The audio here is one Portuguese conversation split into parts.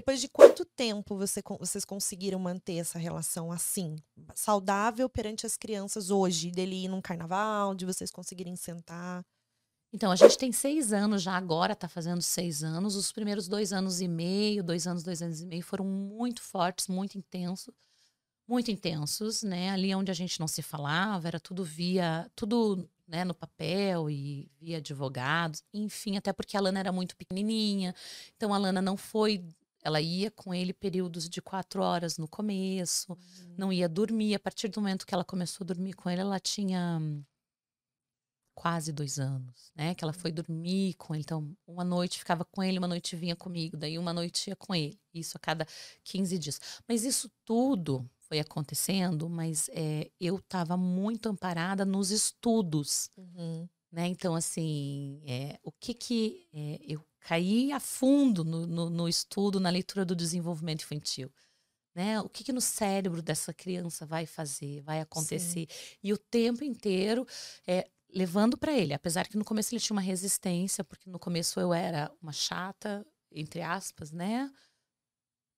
Depois de quanto tempo você, vocês conseguiram manter essa relação assim, saudável perante as crianças hoje, dele ir num carnaval, de vocês conseguirem sentar? Então, a gente tem seis anos já agora, está fazendo seis anos. Os primeiros dois anos e meio, dois anos, dois anos e meio, foram muito fortes, muito intensos, muito intensos, né? Ali onde a gente não se falava, era tudo via, tudo né, no papel e via advogados, enfim, até porque a Lana era muito pequenininha, então a Lana não foi ela ia com ele períodos de quatro horas no começo, uhum. não ia dormir. A partir do momento que ela começou a dormir com ele, ela tinha quase dois anos, né? Que ela foi dormir com ele. Então, uma noite ficava com ele, uma noite vinha comigo, daí uma noite ia com ele. Isso a cada 15 dias. Mas isso tudo foi acontecendo, mas é, eu estava muito amparada nos estudos. Uhum. Né? Então, assim, é, o que que é, eu caí a fundo no, no, no, estudo, na leitura do desenvolvimento infantil. Né? O que, que no cérebro dessa criança vai fazer, vai acontecer. Sim. E o tempo inteiro é, levando para ele. Apesar que no começo ele tinha uma resistência, porque no começo eu era uma chata, entre aspas, né?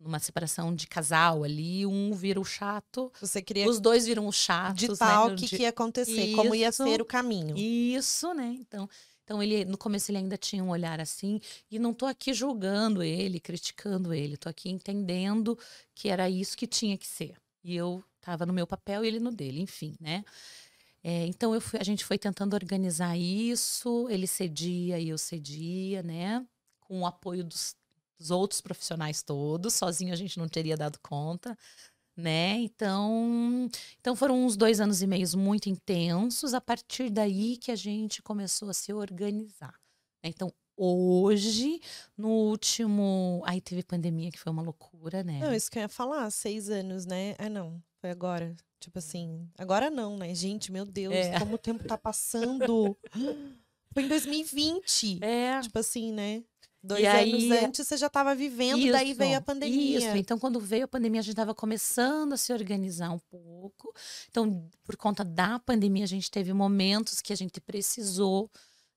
Numa separação de casal ali, um vira o chato. Você queria. Os dois viram o chato. De né, tal né? que, de... que ia acontecer, isso, como ia ser o caminho. Isso, né? Então, então ele no começo ele ainda tinha um olhar assim, e não tô aqui julgando ele, criticando ele, tô aqui entendendo que era isso que tinha que ser. E eu tava no meu papel e ele no dele, enfim, né? É, então fui, a gente foi tentando organizar isso, ele cedia e eu cedia, né? Com o apoio dos, dos outros profissionais todos, sozinho a gente não teria dado conta, né? Então, então foram uns dois anos e meios muito intensos. A partir daí que a gente começou a se organizar. Né? Então, hoje, no último, aí teve pandemia que foi uma loucura, né? Não, isso que eu ia falar, seis anos, né? Ah, não, foi agora. Tipo assim, agora não, né? Gente, meu Deus, é. como o tempo tá passando. Foi em 2020. É. Tipo assim, né? Dois e anos aí, antes você já estava vivendo, isso, daí veio a pandemia. Isso, então quando veio a pandemia a gente estava começando a se organizar um pouco. Então, por conta da pandemia, a gente teve momentos que a gente precisou,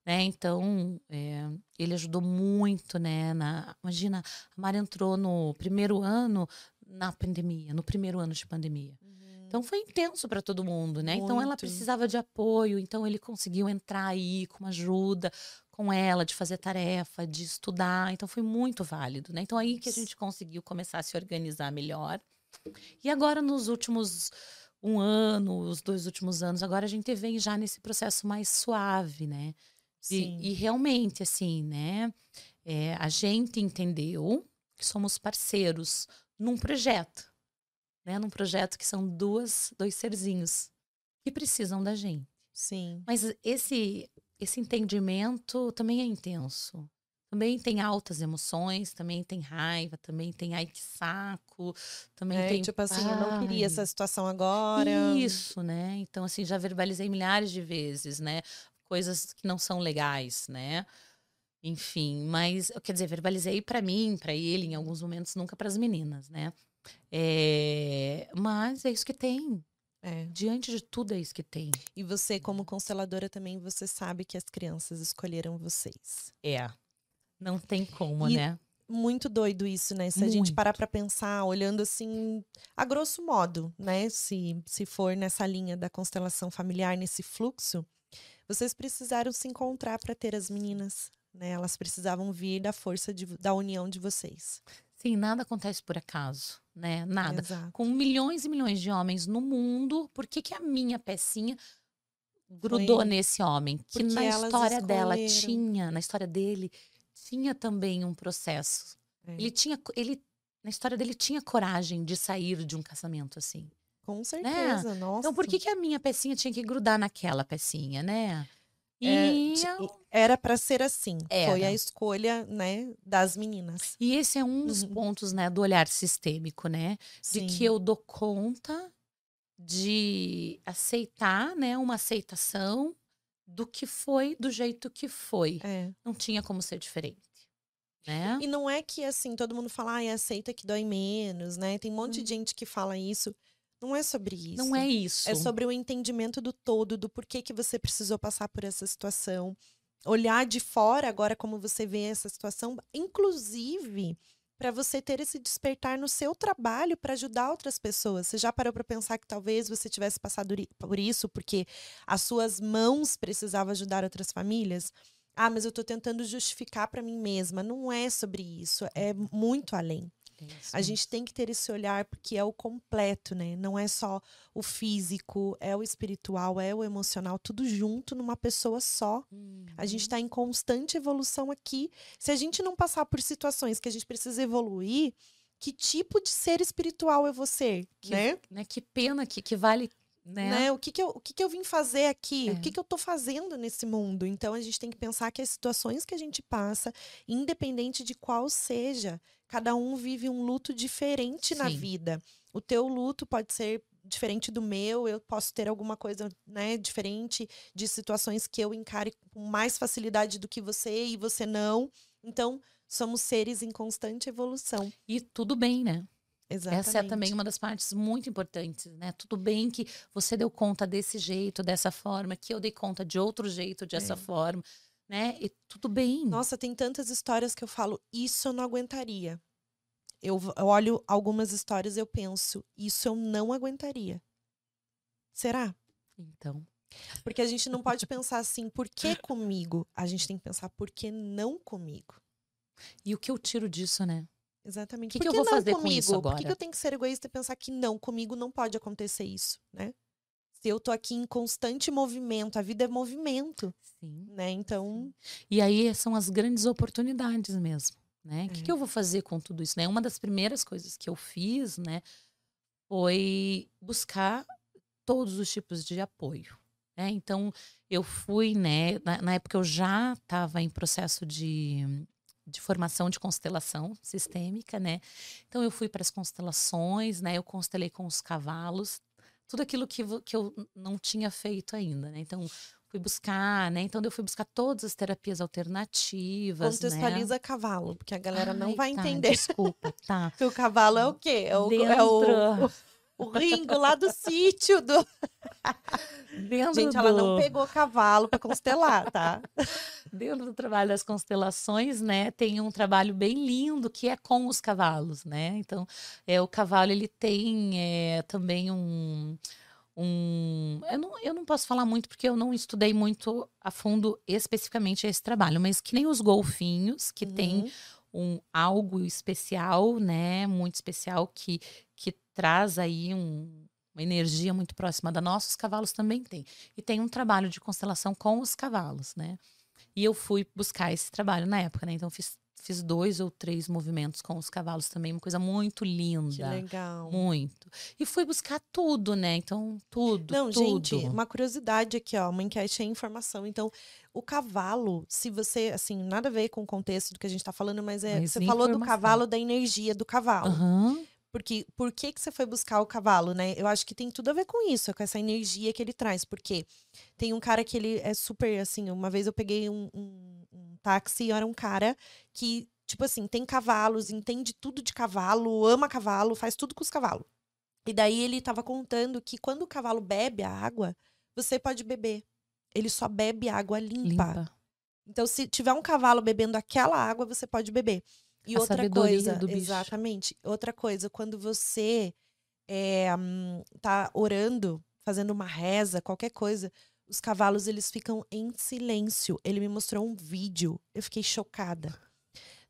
né? Então, é, ele ajudou muito, né? Na, imagina, a Mari entrou no primeiro ano na pandemia, no primeiro ano de pandemia. Então foi intenso para todo mundo, né? Muito. Então ela precisava de apoio, então ele conseguiu entrar aí com uma ajuda com ela de fazer tarefa, de estudar. Então foi muito válido, né? Então aí que a gente conseguiu começar a se organizar melhor. E agora nos últimos um ano, os dois últimos anos, agora a gente vem já nesse processo mais suave, né? Sim. E, e realmente, assim, né? É, a gente entendeu que somos parceiros num projeto né? Num projeto que são duas, dois serzinhos que precisam da gente. Sim. Mas esse esse entendimento também é intenso. Também tem altas emoções, também tem raiva, também tem ai que saco, também é, tem. Tipo assim, eu não queria essa situação agora. Isso, né? Então, assim, já verbalizei milhares de vezes, né? Coisas que não são legais, né? Enfim, mas, quer dizer, verbalizei para mim, para ele, em alguns momentos, nunca para as meninas, né? É, mas é isso que tem. É. Diante de tudo é isso que tem. E você, como consteladora, também você sabe que as crianças escolheram vocês. É. Não tem como, e né? Muito doido isso, né? Se muito. a gente parar para pensar, olhando assim, a grosso modo, né? Se, se for nessa linha da constelação familiar, nesse fluxo, vocês precisaram se encontrar para ter as meninas, né? Elas precisavam vir da força de, da união de vocês. Sim, nada acontece por acaso, né? Nada. Exato. Com milhões e milhões de homens no mundo, por que, que a minha pecinha grudou Foi. nesse homem? Que Porque na história escolheram. dela tinha, na história dele, tinha também um processo. É. Ele tinha, ele, na história dele tinha coragem de sair de um casamento assim. Com né? certeza, né? nossa. Então por que, que a minha pecinha tinha que grudar naquela pecinha, né? E é, era para ser assim. Era. Foi a escolha, né, das meninas. E esse é um dos uhum. pontos, né, do olhar sistêmico, né? Sim. De que eu dou conta de aceitar, né, uma aceitação do que foi do jeito que foi. É. Não tinha como ser diferente. Né? E não é que assim, todo mundo fala, ah, aceita que dói menos, né? Tem um monte hum. de gente que fala isso. Não é sobre isso. Não é isso. É sobre o entendimento do todo, do porquê que você precisou passar por essa situação. Olhar de fora agora como você vê essa situação, inclusive para você ter esse despertar no seu trabalho para ajudar outras pessoas. Você já parou para pensar que talvez você tivesse passado por isso porque as suas mãos precisavam ajudar outras famílias? Ah, mas eu estou tentando justificar para mim mesma. Não é sobre isso, é muito além. A gente tem que ter esse olhar porque é o completo, né? Não é só o físico, é o espiritual, é o emocional, tudo junto numa pessoa só. Uhum. A gente está uhum. em constante evolução aqui. Se a gente não passar por situações que a gente precisa evoluir, que tipo de ser espiritual é você, que, né? né? Que pena que, que vale né? né? O, que, que, eu, o que, que eu vim fazer aqui? É. O que, que eu tô fazendo nesse mundo? Então a gente tem que pensar que as situações que a gente passa, independente de qual seja, cada um vive um luto diferente Sim. na vida. O teu luto pode ser diferente do meu, eu posso ter alguma coisa, né, diferente de situações que eu encare com mais facilidade do que você e você não. Então, somos seres em constante evolução. E tudo bem, né? Exatamente. Essa é também uma das partes muito importantes, né? Tudo bem que você deu conta desse jeito, dessa forma, que eu dei conta de outro jeito, dessa é. forma, né? E tudo bem. Nossa, tem tantas histórias que eu falo, isso eu não aguentaria. Eu, eu olho algumas histórias e eu penso, isso eu não aguentaria. Será? Então. Porque a gente não pode pensar assim, por que comigo? A gente tem que pensar, por que não comigo? E o que eu tiro disso, né? Exatamente. O que, que, que, eu vou fazer comigo? com isso agora? Por que, que eu tenho que ser egoísta e pensar que não, comigo não pode acontecer isso, né? Se eu tô aqui em constante movimento, a vida é movimento. Sim. Né? Então. E aí são as grandes oportunidades mesmo. Né? O é. que, que eu vou fazer com tudo isso? Né? Uma das primeiras coisas que eu fiz, né, foi buscar todos os tipos de apoio. Né? Então, eu fui, né, na, na época eu já estava em processo de de formação de constelação sistêmica, né? Então eu fui para as constelações, né? Eu constelei com os cavalos, tudo aquilo que, que eu não tinha feito ainda, né? Então fui buscar, né? Então eu fui buscar todas as terapias alternativas. Contextualiza né? cavalo, porque a galera Ai, não vai tá, entender. Desculpa, tá. Porque o cavalo é o quê? É o, Dentro... é o, o Ringo lá do sítio do. Dentro Gente, do... ela não pegou cavalo para constelar, tá? Dentro do trabalho das constelações, né, tem um trabalho bem lindo que é com os cavalos, né? Então, é, o cavalo ele tem é, também um, um eu, não, eu não posso falar muito porque eu não estudei muito a fundo especificamente esse trabalho, mas que nem os golfinhos, que uhum. tem um algo especial, né, muito especial que que traz aí um, uma energia muito próxima da nossa, os cavalos também têm. E tem um trabalho de constelação com os cavalos, né? E eu fui buscar esse trabalho na época, né? Então fiz, fiz dois ou três movimentos com os cavalos também, uma coisa muito linda. Que legal. Muito. E fui buscar tudo, né? Então, tudo. Não, tudo. gente, uma curiosidade aqui, ó. Uma enquete é informação. Então, o cavalo, se você, assim, nada a ver com o contexto do que a gente tá falando, mas é. Mas você falou do cavalo, da energia do cavalo. Uhum. Porque por que, que você foi buscar o cavalo, né? Eu acho que tem tudo a ver com isso, com essa energia que ele traz. Porque tem um cara que ele é super assim. Uma vez eu peguei um, um, um táxi e era um cara que, tipo assim, tem cavalos, entende tudo de cavalo, ama cavalo, faz tudo com os cavalos. E daí ele tava contando que quando o cavalo bebe a água, você pode beber. Ele só bebe água limpa. limpa. Então, se tiver um cavalo bebendo aquela água, você pode beber. E a outra coisa, exatamente. Outra coisa, quando você é, tá orando, fazendo uma reza, qualquer coisa, os cavalos eles ficam em silêncio. Ele me mostrou um vídeo, eu fiquei chocada.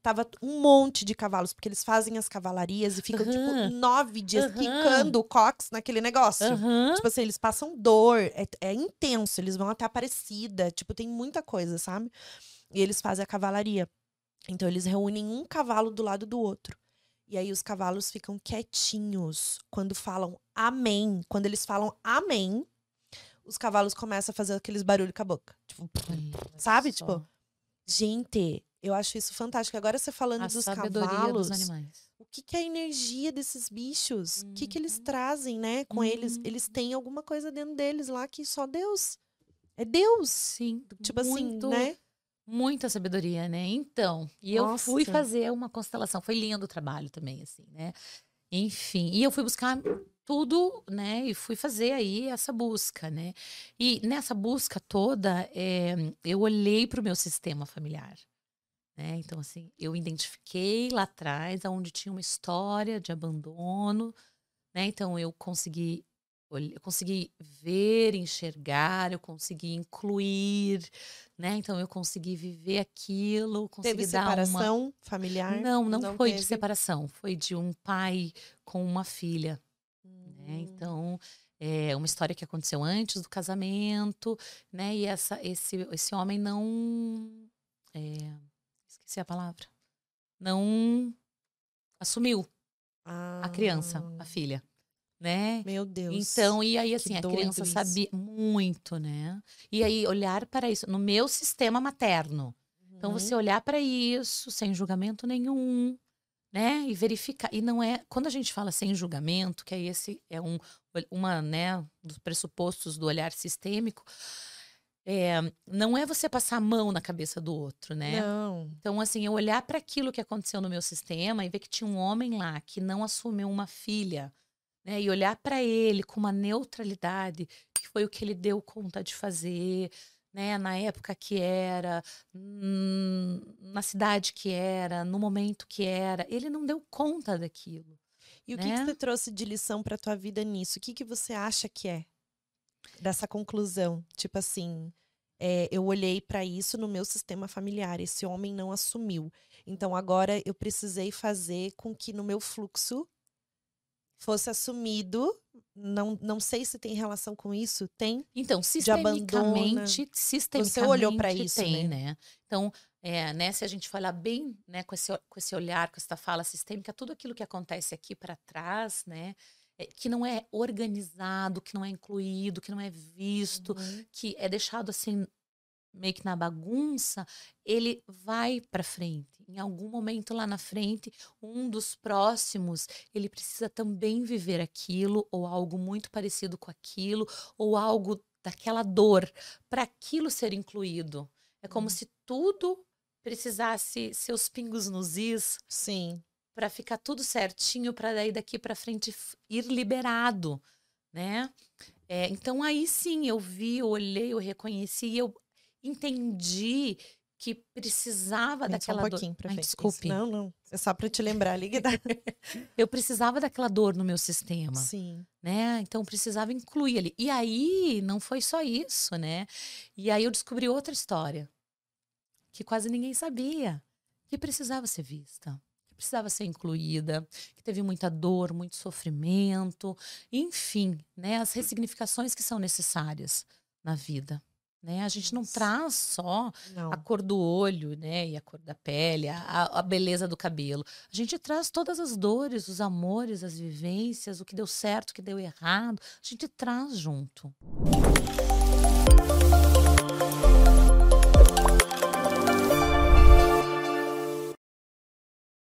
Tava um monte de cavalos, porque eles fazem as cavalarias e ficam, uhum. tipo, nove dias uhum. quicando o cox naquele negócio. Uhum. Tipo assim, eles passam dor, é, é intenso, eles vão até Aparecida, tipo, tem muita coisa, sabe? E eles fazem a cavalaria. Então eles reúnem um cavalo do lado do outro. E aí os cavalos ficam quietinhos quando falam amém. Quando eles falam amém, os cavalos começam a fazer aqueles barulhos com a boca. Tipo, sabe? Só. Tipo, gente, eu acho isso fantástico. Agora você falando a dos cavalos. Dos. O que, que é a energia desses bichos? O que, que eles uhum. trazem, né, com uhum. eles? Eles têm alguma coisa dentro deles lá que só Deus. É Deus. Sim. Tipo assim, muito, assim, né? Muita sabedoria, né? Então, e Nossa. eu fui fazer uma constelação. Foi lindo o trabalho também, assim, né? Enfim, e eu fui buscar tudo, né? E fui fazer aí essa busca, né? E nessa busca toda, é, eu olhei para o meu sistema familiar. Né? Então, assim, eu identifiquei lá atrás onde tinha uma história de abandono, né? Então, eu consegui eu consegui ver, enxergar, eu consegui incluir, né? Então eu consegui viver aquilo, consegui teve dar separação uma... familiar? Não, não, não foi teve. de separação, foi de um pai com uma filha. Né? Hum. Né? Então é uma história que aconteceu antes do casamento, né? E essa, esse, esse homem não, é, esqueci a palavra, não assumiu ah. a criança, a filha né? Meu Deus. Então, e aí assim, a criança isso. sabia muito, né? E aí olhar para isso no meu sistema materno. Uhum. Então você olhar para isso sem julgamento nenhum, né? E verificar. E não é, quando a gente fala sem julgamento, que é esse é um uma, né, dos pressupostos do olhar sistêmico, é, não é você passar a mão na cabeça do outro, né? Não. Então, assim, eu olhar para aquilo que aconteceu no meu sistema e ver que tinha um homem lá que não assumiu uma filha, né? E olhar para ele com uma neutralidade, que foi o que ele deu conta de fazer, né? Na época que era, hum, na cidade que era, no momento que era, ele não deu conta daquilo. E o né? que, que né? você trouxe de lição para tua vida nisso? O que, que você acha que é dessa conclusão? Tipo assim, é, eu olhei para isso no meu sistema familiar. Esse homem não assumiu. Então agora eu precisei fazer com que no meu fluxo fosse assumido. Não, não sei se tem relação com isso. Tem? Então, sistemicamente, sistemicamente Você olhou para isso, tem, né? né? Então, é, né, se a gente falar bem, né, com esse, com esse olhar, com essa fala sistêmica, tudo aquilo que acontece aqui para trás, né, é, que não é organizado, que não é incluído, que não é visto, uhum. que é deixado assim meio que na bagunça, ele vai para frente. Em algum momento lá na frente, um dos próximos, ele precisa também viver aquilo ou algo muito parecido com aquilo ou algo daquela dor para aquilo ser incluído. É como hum. se tudo precisasse seus pingos nos is. Sim. Para ficar tudo certinho, para daí daqui para frente ir liberado, né? É, então aí sim eu vi, eu olhei, eu reconheci, eu entendi que precisava daquela um pouquinho dor. Ai, desculpe. Isso. Não, não. É só para te lembrar, liga. eu precisava daquela dor no meu sistema. Sim. Né? Então precisava incluir ali. E aí não foi só isso, né? E aí eu descobri outra história que quase ninguém sabia, que precisava ser vista, que precisava ser incluída, que teve muita dor, muito sofrimento, enfim, né? As ressignificações que são necessárias na vida. Né? A gente não traz só não. a cor do olho, né? E a cor da pele, a, a, beleza do cabelo. A gente traz todas as dores, os amores, as vivências, o que deu certo, o que deu errado. A gente traz junto.